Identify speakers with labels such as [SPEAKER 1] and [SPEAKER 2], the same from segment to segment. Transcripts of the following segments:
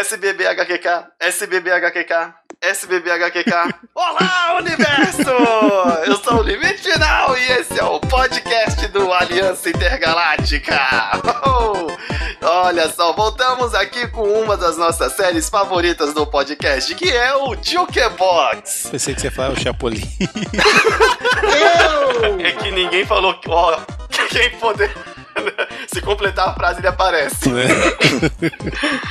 [SPEAKER 1] SBBHQK, SBBHQK, SBBHQK. Olá, universo! Eu sou o Limite Final e esse é o podcast do Aliança Intergaláctica. Oh, olha só, voltamos aqui com uma das nossas séries favoritas do podcast, que é o Jukebox.
[SPEAKER 2] Pensei que você ia falar o Chapolin.
[SPEAKER 1] É que ninguém falou que, ó, quem poder. Se completar a frase, ele aparece.
[SPEAKER 2] né?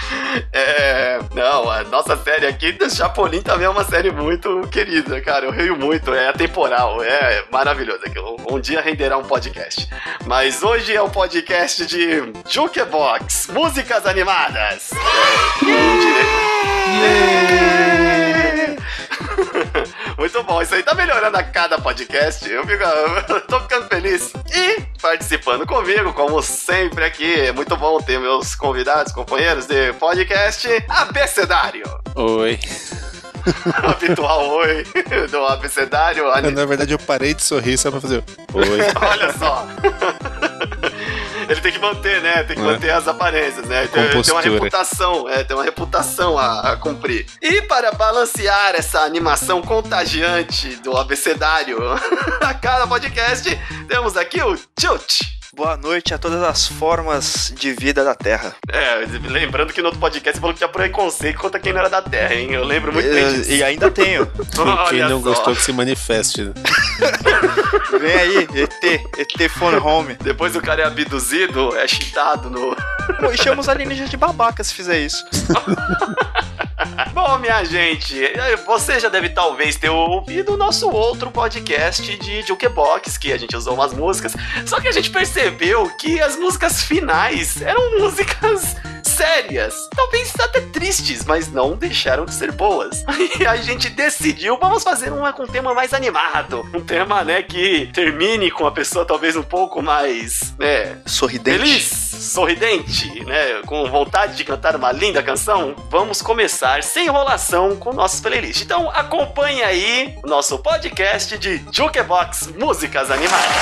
[SPEAKER 1] É, não, a nossa série aqui Chapolin também é uma série muito querida, cara. Eu rio muito, é atemporal, é maravilhoso. Um dia renderá um podcast. Mas hoje é o podcast de Jukebox, músicas animadas. É, Muito bom, isso aí tá melhorando a cada podcast. Eu, fico, eu tô ficando feliz. E participando comigo, como sempre aqui, é muito bom ter meus convidados, companheiros de podcast, Abecedário.
[SPEAKER 2] Oi.
[SPEAKER 1] Habitual oi do Abecedário.
[SPEAKER 2] Na verdade, eu parei de sorrir só pra fazer. Oi.
[SPEAKER 1] Olha só. Tem que manter, né? Tem que
[SPEAKER 2] É.
[SPEAKER 1] manter as aparências, né? Tem, tem uma reputação, é, tem uma reputação a, a cumprir. E para balancear essa animação contagiante do abecedário a cada podcast, temos aqui o Chut.
[SPEAKER 3] Boa noite a todas as formas de vida da Terra.
[SPEAKER 1] É, lembrando que no outro podcast você falou que tinha preconceito contra quem não era da Terra, hein? Eu lembro muito bem disso.
[SPEAKER 3] E, ainda tenho.
[SPEAKER 2] Quem não
[SPEAKER 1] só.
[SPEAKER 2] gostou que se manifeste.
[SPEAKER 3] Vem aí, ET, ET Phone Home.
[SPEAKER 1] Depois o cara é abduzido, é cheatado no,
[SPEAKER 3] Pô, e chama os alienígenas de babaca se fizer isso.
[SPEAKER 1] Bom, minha gente, você já deve talvez ter ouvido o nosso outro podcast de Jukebox, que a gente usou umas músicas, só que a gente percebeu que as músicas finais eram músicas sérias, talvez até tristes, mas não deixaram de ser boas. E a gente decidiu, vamos fazer uma com um tema mais animado, um tema, né, que termine com a pessoa talvez um pouco mais, né,
[SPEAKER 3] Sorridente.
[SPEAKER 1] Feliz, sorridente, né? Com vontade de cantar uma linda canção, vamos começar sem enrolação com nossos playlists. Então acompanhe aí o nosso podcast de Jukebox Músicas Animadas.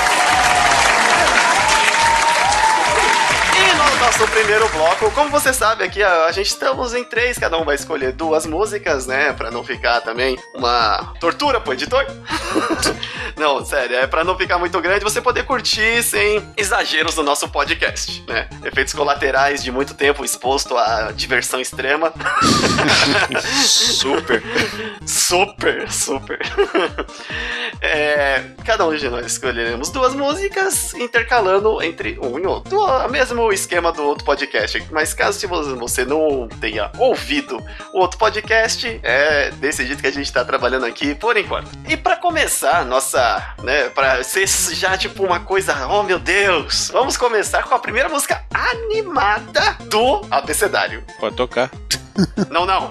[SPEAKER 1] No nosso primeiro bloco, como você sabe aqui, a, a gente estamos em três, cada um vai escolher duas músicas, né? Pra não ficar também uma tortura pro editor. não, sério, é pra não ficar muito grande, você poder curtir sem exageros no nosso podcast, né? Efeitos colaterais de muito tempo exposto à diversão extrema.
[SPEAKER 3] Super.
[SPEAKER 1] Super, super. É, cada um de nós escolheremos duas músicas, intercalando entre um e outro. O mesmo esquema do outro podcast. Mas caso se você não tenha ouvido o outro podcast, é desse jeito que a gente tá trabalhando aqui por enquanto. E pra começar, nossa, né, pra ser já tipo uma coisa, oh meu Deus, vamos começar com a primeira música animada do Abecedário.
[SPEAKER 2] Pode tocar.
[SPEAKER 1] Não, não.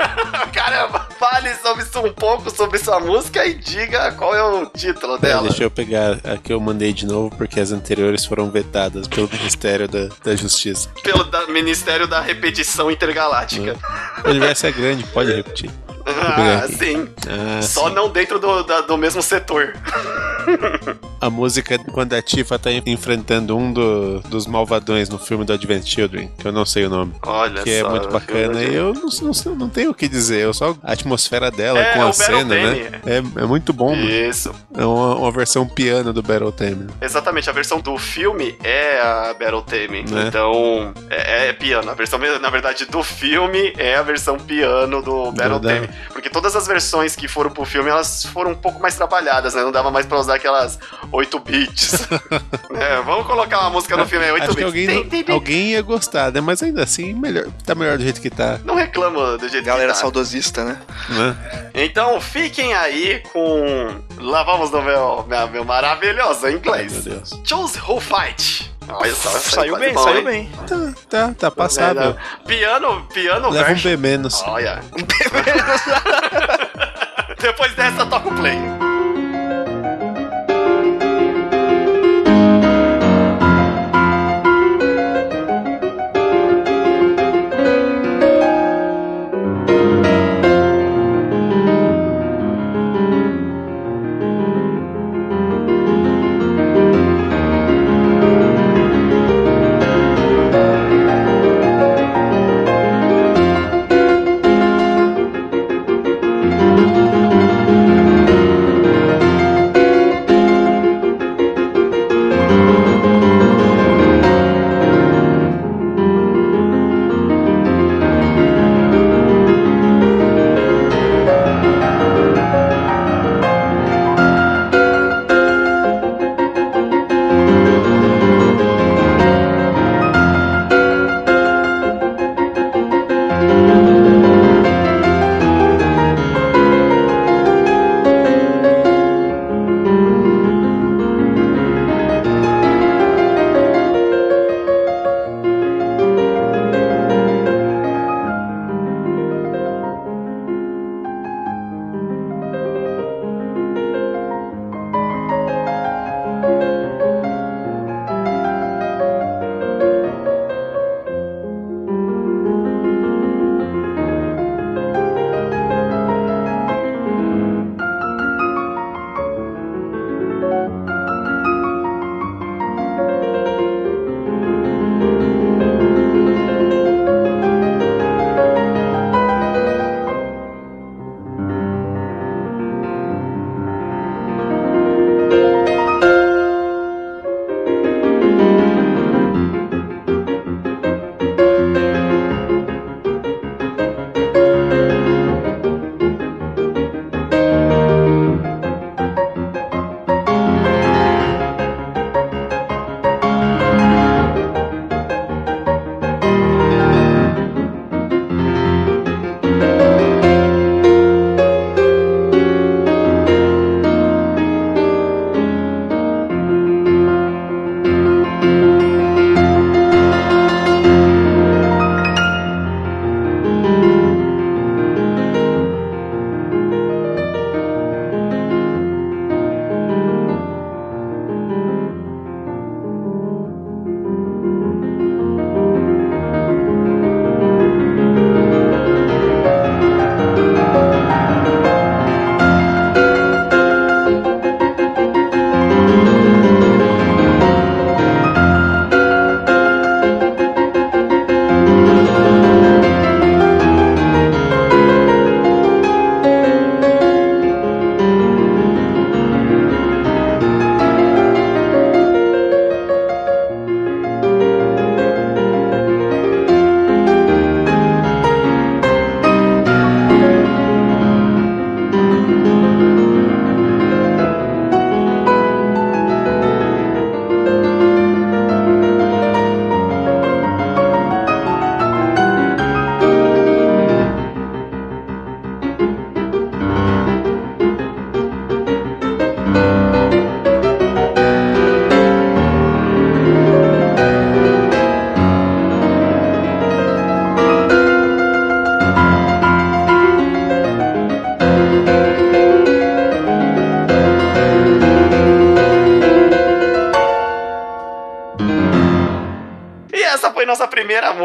[SPEAKER 1] Caramba, fale sobre isso um pouco sobre sua música e diga qual é o título dela.
[SPEAKER 2] deixa eu pegar a que eu mandei de novo, porque as anteriores foram vetadas pelo Ministério da, da Justiça.
[SPEAKER 1] Pelo da- Ministério da Repetição Intergaláctica.
[SPEAKER 2] O universo é grande, pode repetir.
[SPEAKER 1] Ah, sim.
[SPEAKER 2] Ah,
[SPEAKER 1] Só
[SPEAKER 2] sim.
[SPEAKER 1] não dentro do, da- do mesmo setor.
[SPEAKER 2] A música quando a Tifa tá enfrentando um do- dos malvadões no filme do Advent Children, que eu não sei o nome.
[SPEAKER 1] Olha
[SPEAKER 2] que é
[SPEAKER 1] só,
[SPEAKER 2] muito bacana e eu não, não, não tenho o que dizer, eu só a atmosfera dela
[SPEAKER 1] É,
[SPEAKER 2] com
[SPEAKER 1] o
[SPEAKER 2] a cena,
[SPEAKER 1] Theme.
[SPEAKER 2] né? É, é muito bom.
[SPEAKER 1] Isso.
[SPEAKER 2] é uma, uma versão piano do Battle Theme.
[SPEAKER 1] Exatamente, a versão do filme é a Battle Theme.
[SPEAKER 2] Né?
[SPEAKER 1] Então, é, é piano. A versão, na verdade, do filme é a versão piano do Battle Theme. Porque todas as versões que foram pro filme, elas foram um pouco mais trabalhadas, né? Não dava mais pra usar aquelas 8 bits. É, vamos colocar uma música no filme aí, 8
[SPEAKER 2] Acho
[SPEAKER 1] bits.
[SPEAKER 2] que alguém,
[SPEAKER 1] Tem, tem, tem.
[SPEAKER 2] alguém ia gostar, né? Mas ainda assim, melhor, tá melhor do jeito que tá,
[SPEAKER 1] Não reclama do jeito
[SPEAKER 3] Galera
[SPEAKER 1] que tá.
[SPEAKER 3] saudosista, né?
[SPEAKER 2] né?
[SPEAKER 1] Então fiquem aí com. Lá vamos no meu, meu, meu maravilhoso
[SPEAKER 2] Ai,
[SPEAKER 1] inglês.
[SPEAKER 2] meu Deus.
[SPEAKER 1] Choose Who Fight. Olha só,
[SPEAKER 3] Saiu bem,
[SPEAKER 1] bom,
[SPEAKER 3] saiu
[SPEAKER 1] hein?
[SPEAKER 3] bem.
[SPEAKER 2] Tá, tá, tá passável.
[SPEAKER 1] É, não. Piano, piano
[SPEAKER 2] Leva um
[SPEAKER 1] version.
[SPEAKER 2] B menos.
[SPEAKER 1] Olha. Depois dessa, toca o play.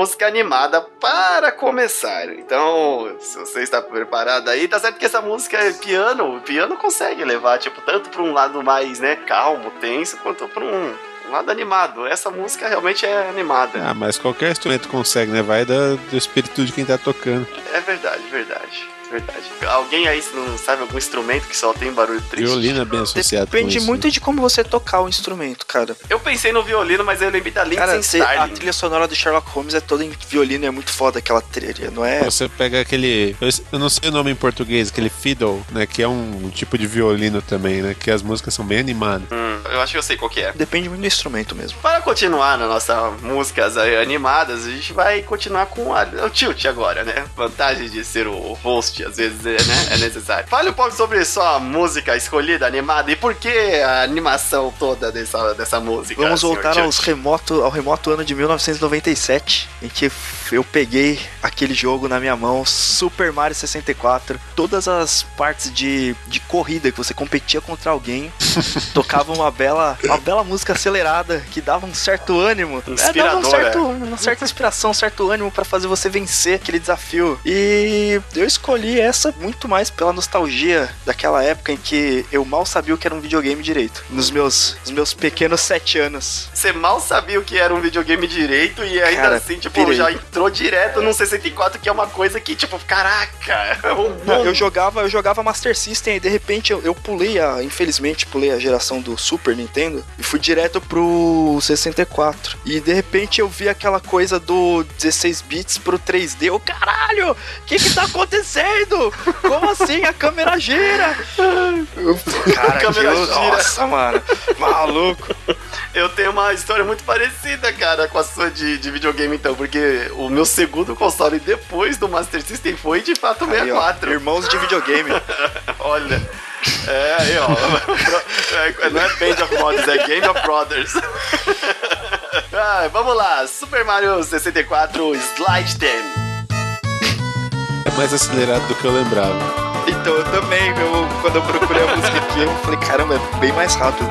[SPEAKER 1] Música animada para começar. Então, se você está preparado aí, tá certo que essa música é piano. O piano consegue levar, tipo, tanto para um lado mais, né, calmo, tenso, quanto para um lado animado. Essa música realmente é animada.
[SPEAKER 2] Ah, mas qualquer instrumento consegue, né? Vai do, do espírito de quem tá tocando.
[SPEAKER 1] É verdade, verdade verdade. Alguém aí não sabe algum instrumento que só tem barulho triste?
[SPEAKER 2] Violino é bem associado
[SPEAKER 4] Depende
[SPEAKER 2] com isso,
[SPEAKER 4] muito
[SPEAKER 2] né?
[SPEAKER 4] de como você tocar o instrumento, cara.
[SPEAKER 1] Eu pensei no violino, mas eu lembrei da Lindsay
[SPEAKER 4] Cara, cê- a
[SPEAKER 1] Starling.
[SPEAKER 4] trilha sonora do Sherlock Holmes é toda em violino e é muito foda aquela trilha, não é?
[SPEAKER 2] Você pega aquele. Eu, não sei o nome em português, aquele fiddle, né? Que é um tipo de violino também, né? Que as músicas são bem animadas.
[SPEAKER 1] Hum, eu acho que eu sei qual que é.
[SPEAKER 4] Depende muito do instrumento mesmo.
[SPEAKER 1] Para continuar na nossa músicas aí animadas, a gente vai continuar com a, o tilt agora, né? Vantagem de ser o host, às vezes, é, né? é necessário. Fale um pouco sobre sua música escolhida, animada, e por que a animação toda dessa, dessa música.
[SPEAKER 4] Vamos voltar aos remoto, ao remoto ano de 1997, em que eu peguei aquele jogo na minha mão, Super Mario 64, todas as partes de, de corrida que você competia contra alguém, tocava uma bela, uma bela música acelerada que dava um certo ânimo, É, dava um
[SPEAKER 1] Inspiradora.
[SPEAKER 4] certo, uma certa inspiração, um certo ânimo pra fazer você vencer aquele desafio. E eu escolhi essa muito mais pela nostalgia daquela época em que eu mal sabia o que era um videogame direito, nos meus, nos meus pequenos sete anos.
[SPEAKER 1] Você mal sabia o que era um videogame direito e ainda
[SPEAKER 4] Cara,
[SPEAKER 1] assim, tipo,
[SPEAKER 4] pirei.
[SPEAKER 1] já entrou direto no 64, que é uma coisa que, tipo, caraca, é
[SPEAKER 4] Não, eu jogava, eu jogava Master System e de repente eu, eu pulei a, infelizmente pulei a geração do Super Nintendo e fui direto pro 64. E de repente eu vi aquela coisa do 16 bits pro 3D. Eu, caralho, o que que tá acontecendo? Como assim a câmera gira? Cara,
[SPEAKER 1] câmera gira.
[SPEAKER 4] Nossa, mano, maluco.
[SPEAKER 1] Eu tenho uma história muito parecida, cara, com a sua de, de videogame, então, porque o meu segundo console depois do Master System foi de fato o
[SPEAKER 4] Aí, ó,
[SPEAKER 1] 64.
[SPEAKER 4] irmãos de videogame.
[SPEAKER 1] Olha. É, aí, ó. É, não é Band of Brothers, é Game of Brothers. Ah, vamos lá, Super Mario 64 Slide 10.
[SPEAKER 2] Mais acelerado do que eu lembrava.
[SPEAKER 4] Então eu também, quando eu procurei a música aqui, eu falei, caramba, é bem mais rápido.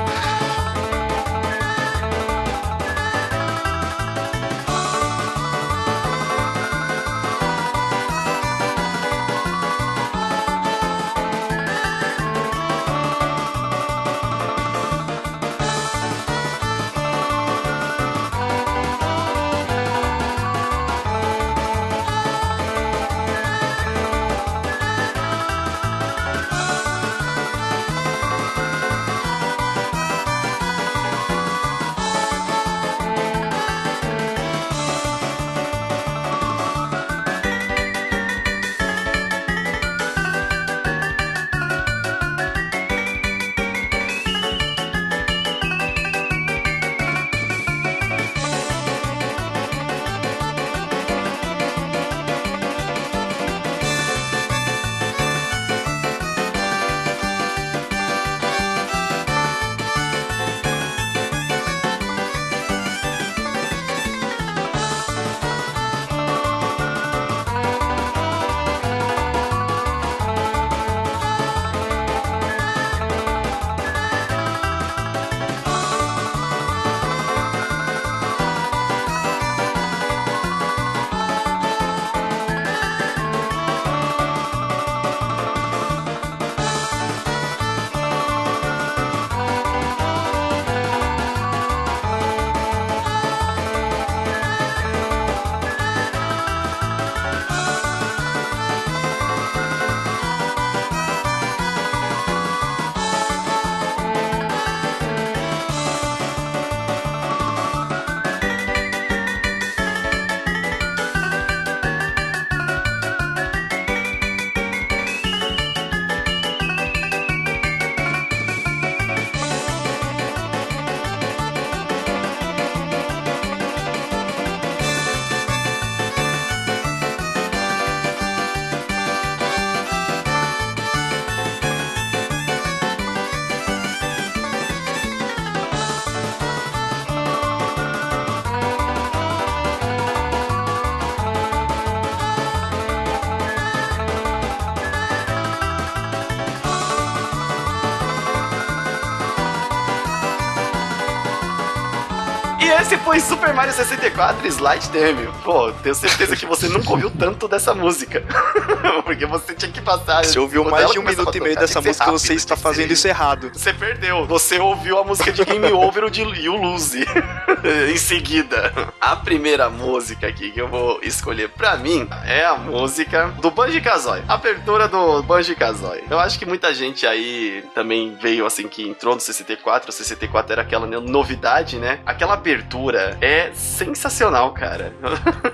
[SPEAKER 1] Esse foi Super Mario 64 Slide Demo. Pô, tenho certeza que você nunca ouviu tanto dessa música. Porque você tinha que passar.
[SPEAKER 4] Você ouviu mais de um minuto e meio
[SPEAKER 1] tocar,
[SPEAKER 4] dessa música, você
[SPEAKER 1] rápido,
[SPEAKER 4] está
[SPEAKER 1] tem que
[SPEAKER 4] fazendo
[SPEAKER 1] ser-
[SPEAKER 4] isso errado.
[SPEAKER 1] Você perdeu. Você ouviu a música de Game Over de You Lose em seguida. A primeira música aqui que eu vou escolher pra mim é a música do Banjo Kazooie. Abertura do Banjo Kazooie. Eu acho que muita gente aí também veio assim que entrou no 64. O 64 era aquela novidade, né? Aquela abertura é sensacional, cara.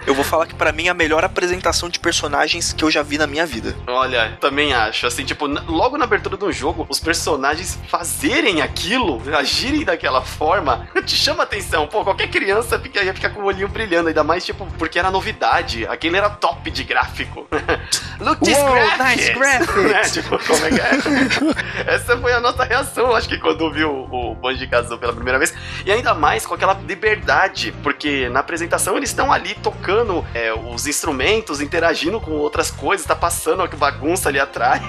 [SPEAKER 4] Eu vou falar que pra mim é a melhor apresentação de personagens que eu já vi na minha vida.
[SPEAKER 1] Olha, também acho. Assim, tipo, logo na abertura do jogo, os personagens fazerem aquilo, agirem daquela forma, te chama atenção. Pô, qualquer criança fica, ia ficar com o olhinho brilhando, ainda mais, tipo, porque era novidade. Aquele era top de gráfico. Look this graphics!
[SPEAKER 4] nice graphics!
[SPEAKER 1] Né? Tipo, como é que é? Essa foi a nossa reação, acho que quando viu o Banjo Kazooie pela primeira vez. E ainda mais com aquela liberdade, porque na apresentação eles estão ali tocando é, os instrumentos, interagindo com outras coisas, tá passando a bagunça ali atrás.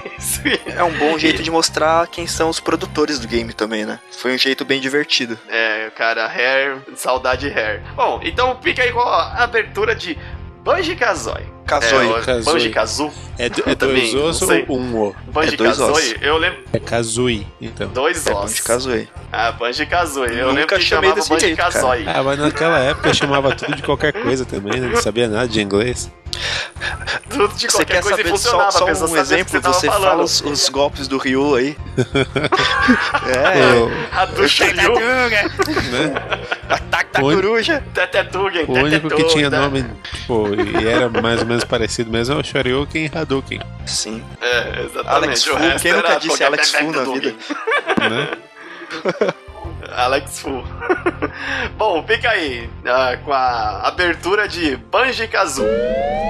[SPEAKER 4] É um bom jeito de mostrar quem são os produtores do game também, né? Foi um jeito bem divertido.
[SPEAKER 1] É, cara, Hair, saudade Hair. Bom, então fica aí com a abertura de Banjo Kazooie.
[SPEAKER 4] Kazooie.
[SPEAKER 1] É,
[SPEAKER 2] Kazooie.
[SPEAKER 1] Banjo Kazoo.
[SPEAKER 2] É, é dois ossos ou um O?
[SPEAKER 1] Banjo
[SPEAKER 4] É dois
[SPEAKER 1] Kazooie, eu lembro.
[SPEAKER 2] É Kazooie, então.
[SPEAKER 1] Dois
[SPEAKER 4] É
[SPEAKER 1] ossos.
[SPEAKER 4] Banjo Kazooie.
[SPEAKER 1] Ah, Banjo Kazooie. Eu
[SPEAKER 4] Nunca
[SPEAKER 1] lembro que
[SPEAKER 4] chamei
[SPEAKER 1] chamava
[SPEAKER 4] desse
[SPEAKER 1] Banjo
[SPEAKER 4] jeito, cara.
[SPEAKER 1] Kazooie.
[SPEAKER 2] Ah, mas naquela época eu chamava tudo de qualquer coisa também, né? Não sabia nada de inglês.
[SPEAKER 1] Tudo de
[SPEAKER 4] Você
[SPEAKER 1] qualquer
[SPEAKER 4] quer
[SPEAKER 1] coisa
[SPEAKER 4] saber
[SPEAKER 1] funcionava,
[SPEAKER 4] só, só um exemplo?
[SPEAKER 1] você
[SPEAKER 4] Você fala os, os golpes do Ryu aí. é.
[SPEAKER 1] A do Shiryu,
[SPEAKER 2] né?
[SPEAKER 4] Ataque da coruja.
[SPEAKER 1] Tetetugen,
[SPEAKER 2] O único que tinha nome, tipo, e era mais ou menos parecido mesmo é o Shoryuken e Hadouken,
[SPEAKER 4] Sim.
[SPEAKER 1] É, exatamente.
[SPEAKER 4] Alex Fu, quem nunca disse Alex Fu na vida?
[SPEAKER 2] né?
[SPEAKER 1] Alex Fu. Bom, fica aí ah, com a abertura de Banjo Kazooie.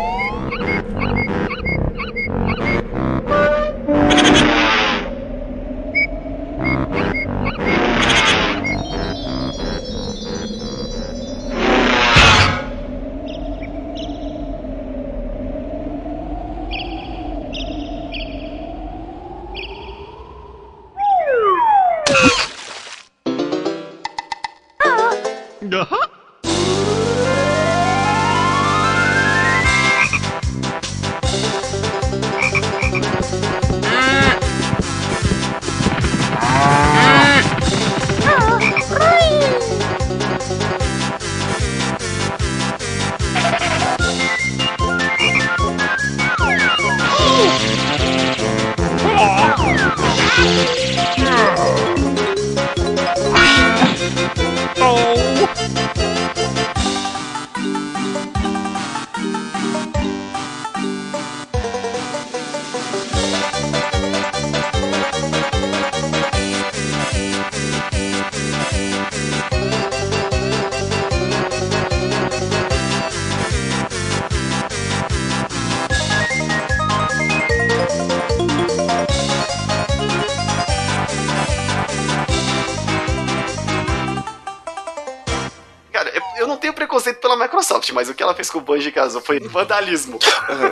[SPEAKER 1] Mas o que ela fez com o Banjo Kazooie foi vandalismo.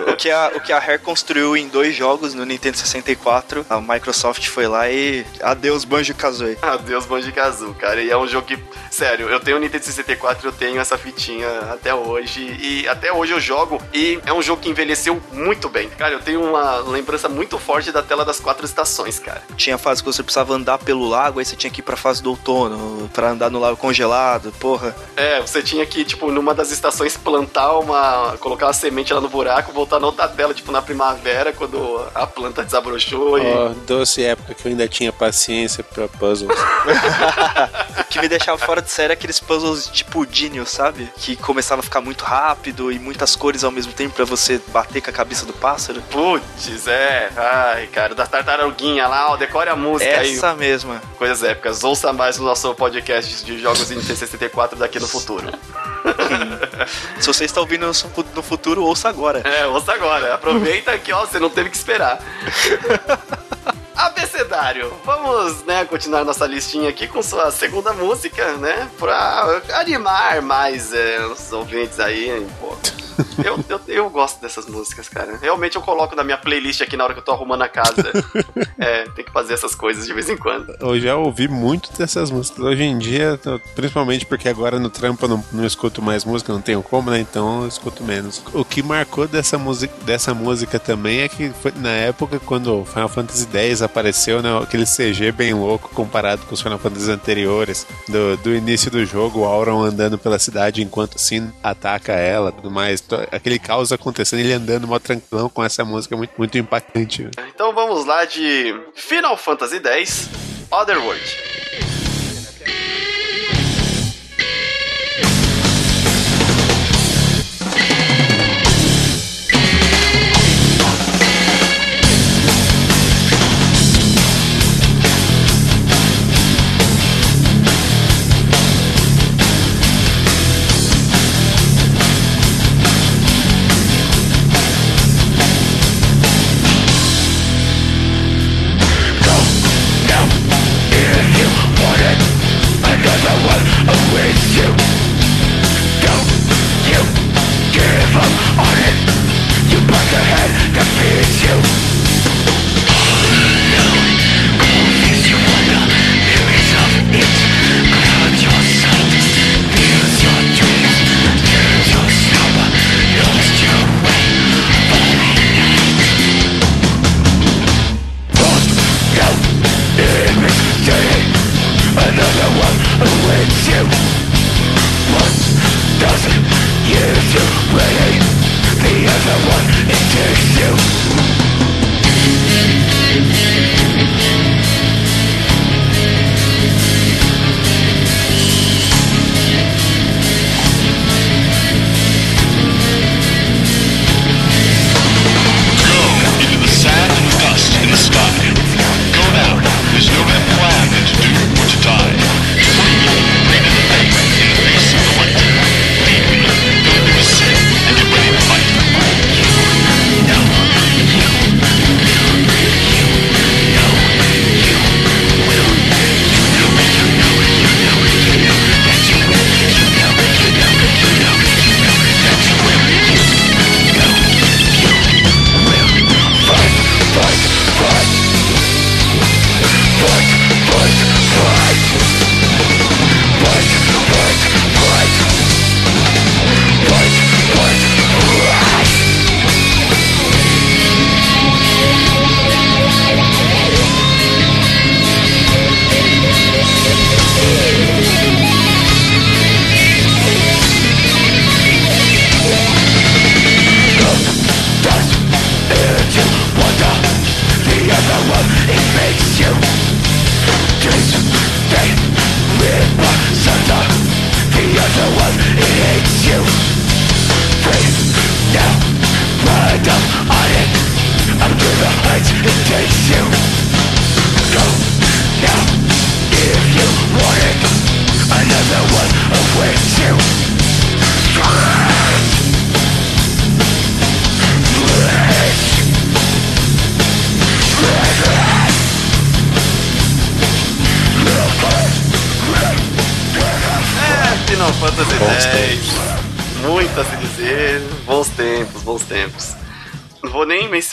[SPEAKER 4] o, que a, o que a Rare construiu em dois jogos no Nintendo 64, a Microsoft foi lá e. Adeus, Banjo Kazooie.
[SPEAKER 1] Adeus, Banjo Kazooie, cara. E é um jogo que, sério, eu tenho o Nintendo 64, eu tenho essa fitinha até hoje. E até hoje eu jogo. E é um jogo que envelheceu muito bem. Cara, eu tenho uma lembrança muito forte da tela das quatro estações, cara.
[SPEAKER 4] Tinha fase que você precisava andar pelo lago, aí você tinha que ir pra fase do outono, pra andar no lago congelado, porra.
[SPEAKER 1] É, você tinha que, tipo, numa das estações plantar uma. colocar uma semente lá no buraco, voltar na outra tela, tipo, na primavera, quando a planta desabrochou e.
[SPEAKER 2] Ó, doce época que eu ainda tinha paciência pra puzzles.
[SPEAKER 4] O que me deixava fora de série é aqueles puzzles tipo Dinion, sabe? Que começava a ficar muito rápido e muitas cores ao mesmo tempo pra você bater com a cabeça do pássaro.
[SPEAKER 1] Putz, é. Ai, cara, da tartaruguinha lá, ó, decore a música aí.
[SPEAKER 4] Essa mesma.
[SPEAKER 1] Coisas épicas. Ouça mais no nosso podcast de jogos em T64 daqui no futuro.
[SPEAKER 4] Se você está ouvindo no futuro, ouça agora.
[SPEAKER 1] É, ouça agora. Aproveita que, ó, você não teve que esperar. ABC Cedário, vamos, né, continuar nossa listinha aqui com sua segunda música, né, pra animar mais é, os ouvintes aí, pô. Eu, eu, eu, gosto dessas músicas, cara. Realmente eu coloco na minha playlist aqui na hora que eu tô arrumando a casa. é, tem que fazer essas coisas de vez em quando.
[SPEAKER 2] Eu já ouvi muito dessas músicas. Hoje em dia, principalmente porque agora no trampo eu não, não escuto mais música, não tenho como, né? Então eu escuto menos. O que marcou dessa, música, dessa música também é que foi na época quando Final Fantasy X apareceu, né? Aquele CG bem louco comparado com os Final Fantasy anteriores. Do, do início do jogo, o Auron andando pela cidade enquanto Sin ataca ela tudo mais aquele caos acontecendo, ele andando mó tranquilão com essa música muito, muito impactante.
[SPEAKER 1] Então vamos lá de Final Fantasy X, Otherworld.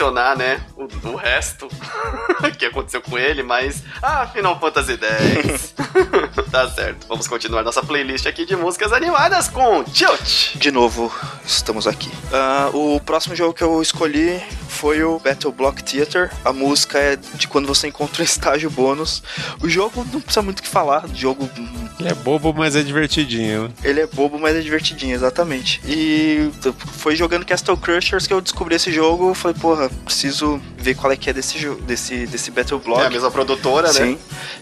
[SPEAKER 1] Mencionar, né, o, o resto que aconteceu com ele, mas. Ah, Final Fantasy X. tá certo. Vamos continuar nossa playlist aqui de músicas animadas com Tilt.
[SPEAKER 4] De novo, estamos aqui. Uh, o próximo jogo que eu escolhi foi o Battle Block Theater. A música é de quando você encontra um estágio bônus. O jogo não precisa muito o que falar. O jogo.
[SPEAKER 2] Ele é bobo, mas é divertidinho.
[SPEAKER 4] Ele é bobo, mas é divertidinho, exatamente. E foi jogando Castle Crushers que eu descobri esse jogo. Eu falei, porra, preciso ver qual é que é desse jogo, desse, desse Battle Block. É
[SPEAKER 1] a mesma produtora,
[SPEAKER 4] Sim.
[SPEAKER 1] né?
[SPEAKER 4] Sim.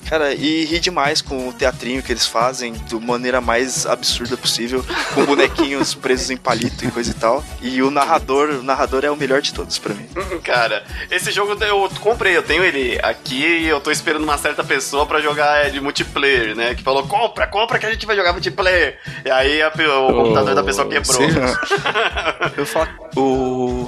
[SPEAKER 4] Cara, e ri demais com o teatrinho que eles fazem, de maneira mais absurda possível, com bonequinhos presos em palito e coisa e tal. E o narrador, o narrador é o melhor de todos para mim.
[SPEAKER 1] Cara, esse jogo eu comprei, eu tenho ele aqui e eu tô esperando uma certa pessoa para jogar de multiplayer, né? Que falou: compra, compra que a gente vai jogar multiplayer. E aí a, o oh, computador da pessoa quebrou.
[SPEAKER 4] eu falo, o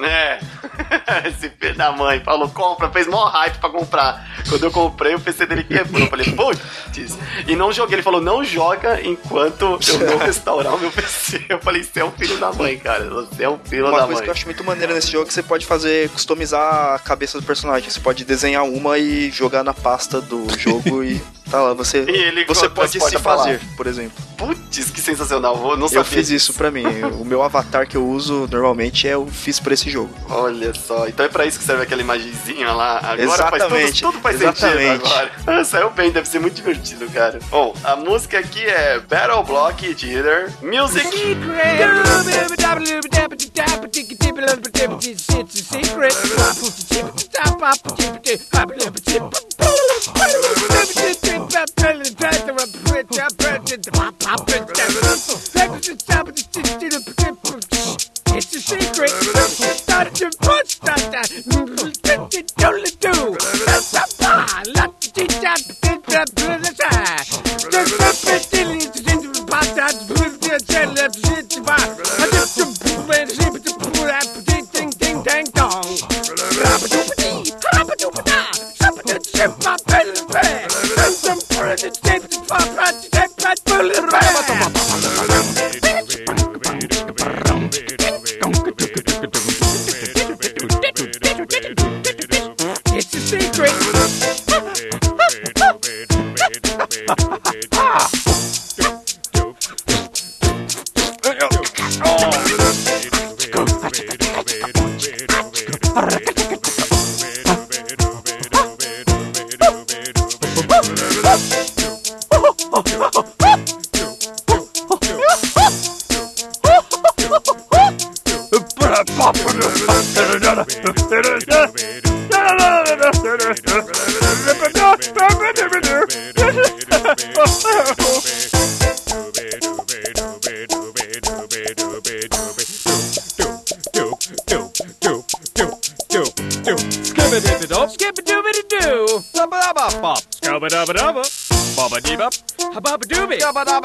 [SPEAKER 1] É. Esse filho da mãe falou, compra, fez mó hype pra comprar. Quando eu comprei, o PC dele quebrou. Eu falei, putz. E não joguei. Ele falou, não joga enquanto eu não restaurar o meu PC. Eu falei, você é um filho da mãe, cara. Você é um filho
[SPEAKER 4] Uma
[SPEAKER 1] da
[SPEAKER 4] coisa
[SPEAKER 1] mãe.
[SPEAKER 4] que eu acho muito maneira nesse jogo é que você pode fazer, customizar a cabeça do personagem. Você pode desenhar uma e jogar na pasta do jogo e tá lá. Você,
[SPEAKER 1] E ele
[SPEAKER 4] você pode se
[SPEAKER 1] pra lá.
[SPEAKER 4] fazer, por exemplo.
[SPEAKER 1] Putz, que sensacional. Eu não sabia
[SPEAKER 4] Eu fiz
[SPEAKER 1] disso.
[SPEAKER 4] isso pra mim. o meu avatar que eu uso normalmente é eu fiz pra esse jogo.
[SPEAKER 1] Olha só, então é pra isso que serve aquela imagenzinha lá. Agora faz
[SPEAKER 4] Exatamente,
[SPEAKER 1] tudo, tudo faz
[SPEAKER 4] exatamente.
[SPEAKER 1] sentido agora. Ah, saiu bem, deve ser muito divertido, cara. Bom, a música aqui é Battle Block Theater Music.
[SPEAKER 5] Rip up, turn the tractor up, switch up, punch it, pop, pop, it, stop, it, stop, it's a secret. Start your punch, start that. Don't let do. Stop, stop, let I just a poor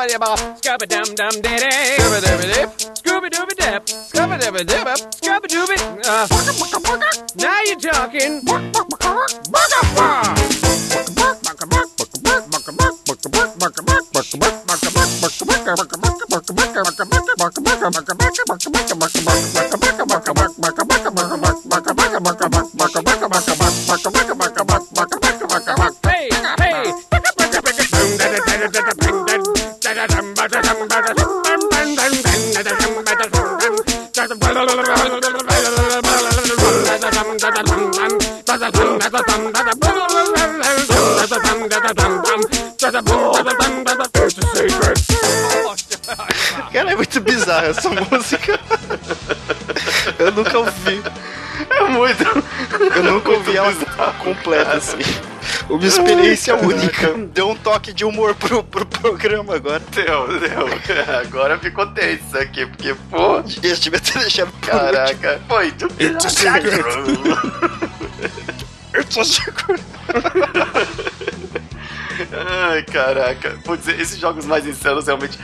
[SPEAKER 5] Scabba dabba, scabba dum dum diddy. Scabba dabba dip, scooba dooba dip, scabba dabba dip up, scabba dooba.
[SPEAKER 4] Uh, now you're talking. Essa música. Eu nunca ouvi.
[SPEAKER 1] É muito.
[SPEAKER 4] Eu nunca ouvi ela completa assim. Uma experiência
[SPEAKER 1] Ai,
[SPEAKER 4] única. Deu um toque de humor pro, pro programa agora.
[SPEAKER 1] Deu, deu. Agora ficou tenso aqui, porque, pô,
[SPEAKER 4] Eu devia ter deixado
[SPEAKER 1] caraca, foi tudo.
[SPEAKER 4] It's a secret. It's a secret.
[SPEAKER 1] Ai, caraca. Putz, esses jogos mais insanos realmente.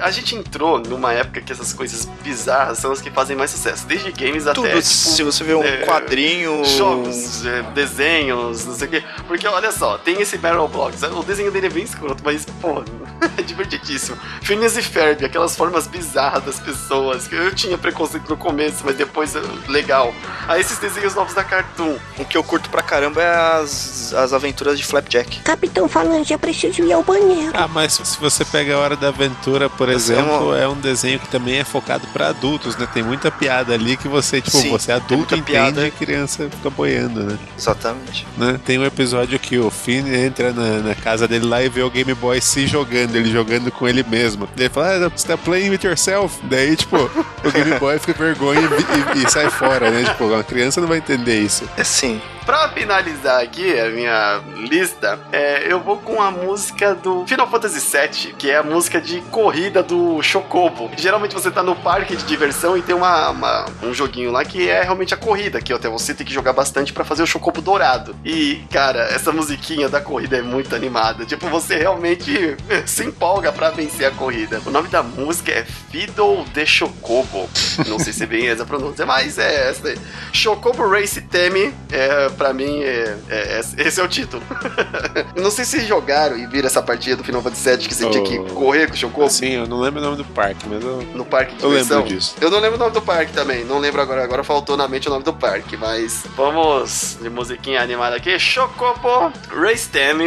[SPEAKER 1] A gente entrou numa época que essas coisas bizarras são as que fazem mais sucesso. Desde games
[SPEAKER 4] Tudo,
[SPEAKER 1] até. tipo,
[SPEAKER 4] se você vê um
[SPEAKER 1] é,
[SPEAKER 4] quadrinho.
[SPEAKER 1] Jogos, é, desenhos, não sei o quê. Porque olha só, tem esse Battle Blocks. O desenho dele é bem escroto, mas, pô, divertidíssimo. Phineas e Ferb, aquelas formas bizarras das pessoas. que Eu tinha preconceito no começo, mas depois, é, legal. Aí esses desenhos novos da Cartoon.
[SPEAKER 4] O que eu curto pra caramba é as, as aventuras de Flapjack.
[SPEAKER 6] Capitão Falange, eu preciso ir ao banheiro.
[SPEAKER 2] Ah, mas se você pega a Hora da Aventura, por
[SPEAKER 4] é
[SPEAKER 2] exemplo, é um desenho que também é focado pra adultos, né? Tem muita piada ali que você, tipo,
[SPEAKER 4] Sim,
[SPEAKER 2] você
[SPEAKER 4] tem
[SPEAKER 2] adulto entende
[SPEAKER 4] piada.
[SPEAKER 2] e a criança fica boiando, né?
[SPEAKER 4] Exatamente.
[SPEAKER 2] né? Tem um episódio que o Finn entra na, na casa dele lá e vê o Game Boy se jogando, ele jogando com ele mesmo. Daí ele fala, ah, você tá playing with yourself? Daí, tipo, o Game Boy fica com vergonha e, e- e sai fora, né? Tipo, uma criança não vai entender isso.
[SPEAKER 4] É sim.
[SPEAKER 1] Pra finalizar aqui a minha lista, é, eu vou com a música do Final Fantasy VII, que é a música de corrida do Chocobo. Geralmente você tá no parque de diversão e tem uma, uma- um joguinho lá que é realmente a corrida, que até você tem que jogar bastante pra fazer o Chocobo dourado. E, cara, essa musiquinha da corrida é muito animada. Tipo, você realmente se empolga pra vencer a corrida. O nome da música é Fiddle de Chocobo. Não sei se é bem essa pronúncia, mas é essa daí. Chocobo Race Theme, é, pra mim, é, é- é- esse é o título. não sei se jogaram e viram essa partida do Final Fantasy VII que você tinha que
[SPEAKER 2] Oh.
[SPEAKER 1] correr com o Chocobo
[SPEAKER 2] Sim, eu não lembro o nome do parque, mas eu.
[SPEAKER 1] no parque de
[SPEAKER 2] Eu lembro disso.
[SPEAKER 1] Eu não lembro o nome do parque também, não lembro agora, agora faltou na mente o nome do parque, mas vamos de musiquinha animada aqui. Chocobo Race Theme.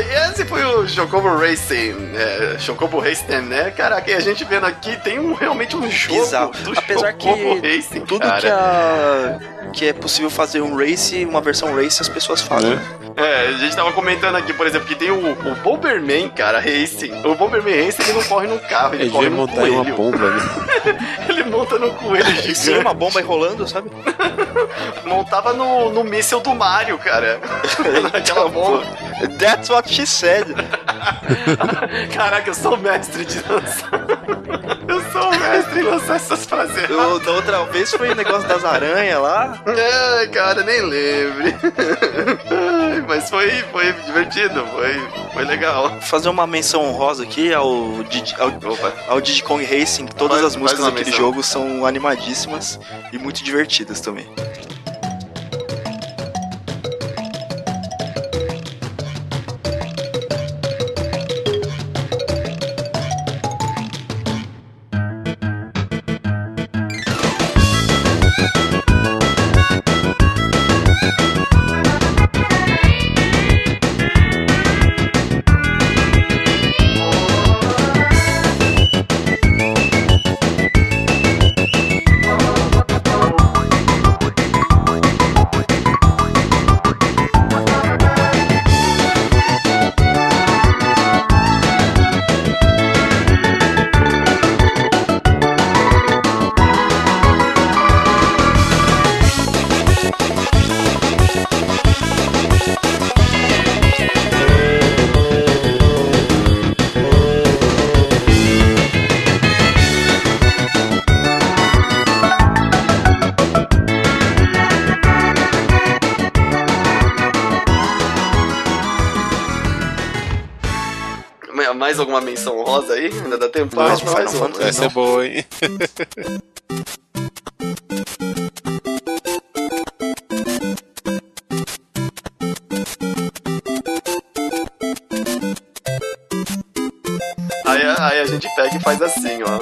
[SPEAKER 1] E esse foi o Chocobo Racing, é, Chocobo Racing, né? Caraca, e a gente vendo aqui, tem um, realmente um jogo
[SPEAKER 4] Bizarro.
[SPEAKER 1] do
[SPEAKER 4] Apesar
[SPEAKER 1] Chocobo
[SPEAKER 4] que
[SPEAKER 1] Racing,
[SPEAKER 4] Tudo
[SPEAKER 1] cara.
[SPEAKER 4] que, a, que é possível fazer um race, uma versão race, as pessoas fazem.
[SPEAKER 2] Né?
[SPEAKER 1] É, a gente tava comentando aqui, por exemplo, que tem o, o Bomberman, cara, Racing. O Bomberman Racing, ele não corre num carro, ele
[SPEAKER 2] Ele
[SPEAKER 1] corre num
[SPEAKER 2] montar em uma
[SPEAKER 1] coelho.
[SPEAKER 2] bomba, né?
[SPEAKER 1] Monta no coelho
[SPEAKER 4] E sim,
[SPEAKER 1] gigante.
[SPEAKER 4] uma bomba aí rolando, sabe?
[SPEAKER 1] Montava no, no míssel do Mario, cara. Aquela bomba.
[SPEAKER 4] That's what she said.
[SPEAKER 1] Caraca, eu sou mestre de lançar. Eu sou mestre em lançar essas frases.
[SPEAKER 4] Eu, da outra vez foi o negócio das aranhas lá.
[SPEAKER 1] Ai, cara, nem lembre. Ai, Mas foi, foi divertido, foi, foi legal.
[SPEAKER 4] Vou fazer uma menção honrosa aqui ao, ao,
[SPEAKER 1] Opa.
[SPEAKER 4] ao Diddy Kong Racing. Todas
[SPEAKER 1] Faz-
[SPEAKER 4] as músicas daquele
[SPEAKER 1] menção.
[SPEAKER 4] jogo são animadíssimas e muito divertidas também.
[SPEAKER 1] Alguma menção honrosa aí? Ainda dá tempo?
[SPEAKER 2] Não,
[SPEAKER 1] a gente faz
[SPEAKER 4] não,
[SPEAKER 1] outra.
[SPEAKER 2] Essa é boa, hein?
[SPEAKER 1] Aí, aí a gente pega e faz assim, ó.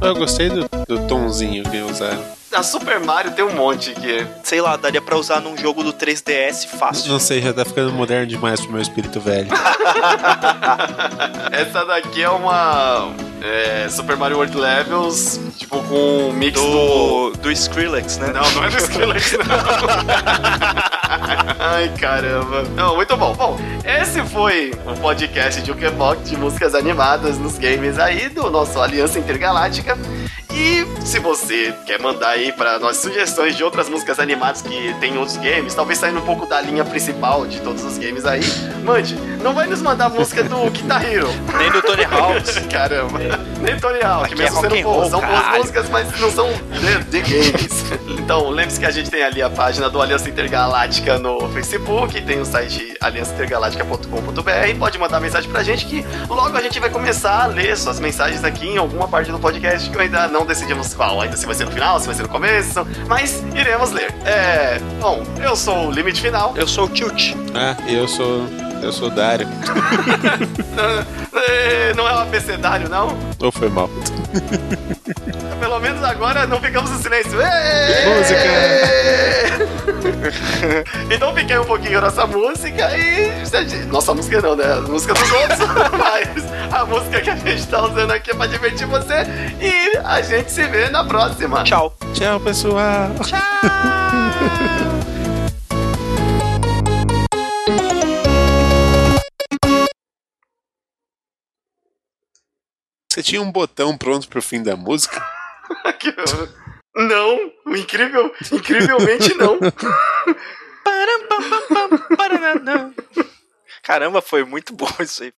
[SPEAKER 2] Eu gostei do, do tonzinho que usaram.
[SPEAKER 1] A Super Mario tem um monte aqui.
[SPEAKER 4] Sei lá, daria pra usar num jogo do 3DS fácil.
[SPEAKER 2] Não sei, já tá ficando moderno demais pro meu espírito velho.
[SPEAKER 1] Essa daqui é uma é, Super Mario World Levels, tipo com um mix do.
[SPEAKER 4] Do, do Skrillex, né?
[SPEAKER 1] Não, não é do Skrillex, não. Ai, caramba. Não, muito bom. Bom, esse foi o podcast de Ukebox de músicas animadas nos games aí do nosso Aliança Intergaláctica. E se você quer mandar aí para nós sugestões de outras músicas animadas que tem em outros games, talvez saindo um pouco da linha principal de todos os games aí, mande. Não vai nos mandar música do Guitar Hero.
[SPEAKER 4] Nem do Tony Hawk's.
[SPEAKER 1] Caramba. Nem Tony Hawk,
[SPEAKER 4] Aqui é
[SPEAKER 1] mesmo
[SPEAKER 4] rock
[SPEAKER 1] sendo
[SPEAKER 4] roll,
[SPEAKER 1] São boas músicas, mas não são de, de games. Então, lembre-se que a gente tem ali a página do Aliança Intergaláctica no Facebook, tem o site aliançaintergaláctica.com.br. Pode mandar mensagem pra gente que logo a gente vai começar a ler suas mensagens aqui em alguma parte do podcast que eu ainda não decidimos qual. Ainda se vai ser no final, se vai ser no começo, mas iremos ler. É. Bom, eu sou o Limite Final.
[SPEAKER 4] Eu sou o Tilt.
[SPEAKER 2] Ah, eu sou. Eu sou Dário.
[SPEAKER 1] É, Não é um abecedário, não?
[SPEAKER 2] Ou foi mal?
[SPEAKER 1] Pelo menos agora não ficamos em silêncio. Êêê! então fiquei um pouquinho nessa música e. Nossa música não, né? A música dos outros. Mas a música que a gente tá usando aqui é pra divertir você. E a gente se vê na próxima.
[SPEAKER 4] Tchau.
[SPEAKER 2] Tchau, pessoal. Você tinha um botão pronto pro fim da música?
[SPEAKER 1] Não, incrível, incrivelmente não.
[SPEAKER 4] Caramba, foi muito bom isso aí.